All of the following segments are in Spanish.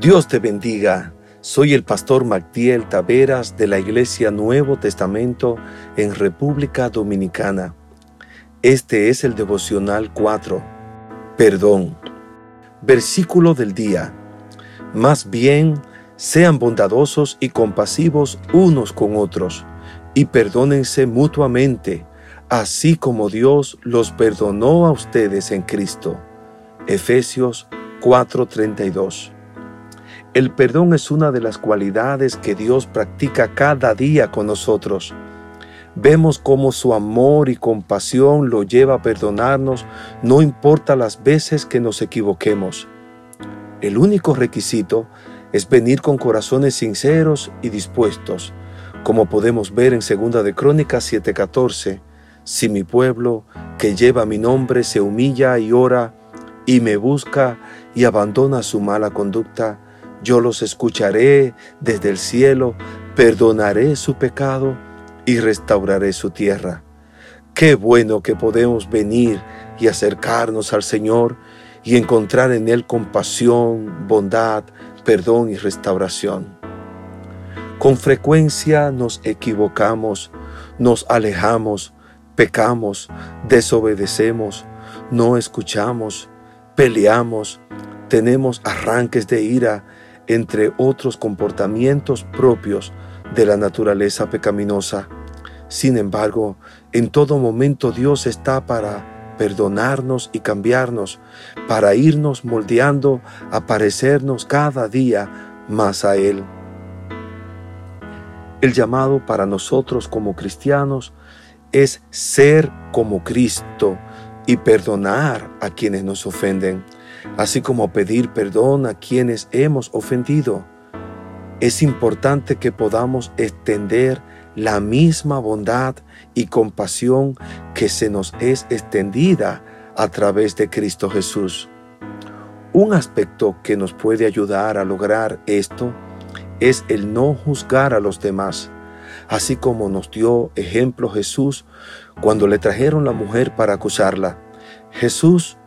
Dios te bendiga. Soy el pastor Magdiel Taveras de la Iglesia Nuevo Testamento en República Dominicana. Este es el devocional 4. Perdón. Versículo del día. Más bien, sean bondadosos y compasivos unos con otros, y perdónense mutuamente, así como Dios los perdonó a ustedes en Cristo. Efesios 4:32 el perdón es una de las cualidades que Dios practica cada día con nosotros. Vemos cómo su amor y compasión lo lleva a perdonarnos, no importa las veces que nos equivoquemos. El único requisito es venir con corazones sinceros y dispuestos, como podemos ver en 2 de Crónicas 7:14. Si mi pueblo, que lleva mi nombre, se humilla y ora y me busca y abandona su mala conducta, yo los escucharé desde el cielo, perdonaré su pecado y restauraré su tierra. Qué bueno que podemos venir y acercarnos al Señor y encontrar en Él compasión, bondad, perdón y restauración. Con frecuencia nos equivocamos, nos alejamos, pecamos, desobedecemos, no escuchamos, peleamos, tenemos arranques de ira entre otros comportamientos propios de la naturaleza pecaminosa. Sin embargo, en todo momento Dios está para perdonarnos y cambiarnos, para irnos moldeando a parecernos cada día más a Él. El llamado para nosotros como cristianos es ser como Cristo y perdonar a quienes nos ofenden así como pedir perdón a quienes hemos ofendido. Es importante que podamos extender la misma bondad y compasión que se nos es extendida a través de Cristo Jesús. Un aspecto que nos puede ayudar a lograr esto es el no juzgar a los demás, así como nos dio ejemplo Jesús cuando le trajeron la mujer para acusarla. Jesús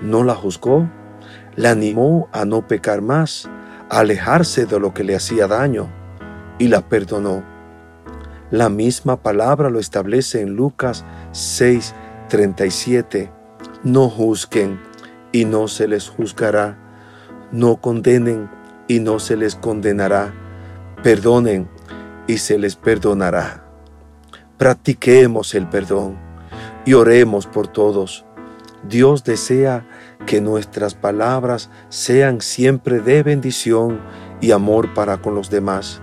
no la juzgó, la animó a no pecar más, a alejarse de lo que le hacía daño y la perdonó. La misma palabra lo establece en Lucas 6:37. No juzguen y no se les juzgará. No condenen y no se les condenará. Perdonen y se les perdonará. Practiquemos el perdón y oremos por todos. Dios desea que nuestras palabras sean siempre de bendición y amor para con los demás.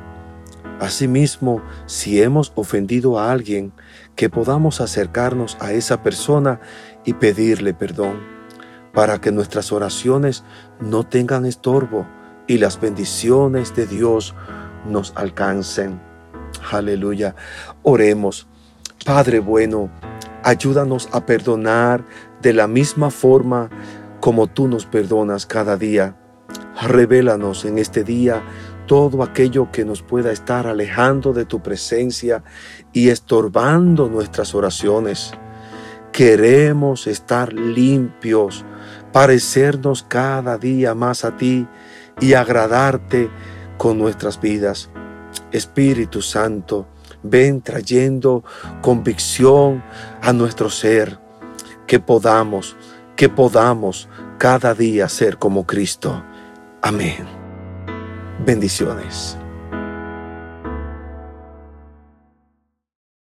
Asimismo, si hemos ofendido a alguien, que podamos acercarnos a esa persona y pedirle perdón, para que nuestras oraciones no tengan estorbo y las bendiciones de Dios nos alcancen. Aleluya. Oremos. Padre bueno, ayúdanos a perdonar de la misma forma como tú nos perdonas cada día. Revélanos en este día todo aquello que nos pueda estar alejando de tu presencia y estorbando nuestras oraciones. Queremos estar limpios, parecernos cada día más a ti y agradarte con nuestras vidas. Espíritu Santo, ven trayendo convicción a nuestro ser, que podamos que podamos cada día ser como Cristo. Amén. Bendiciones.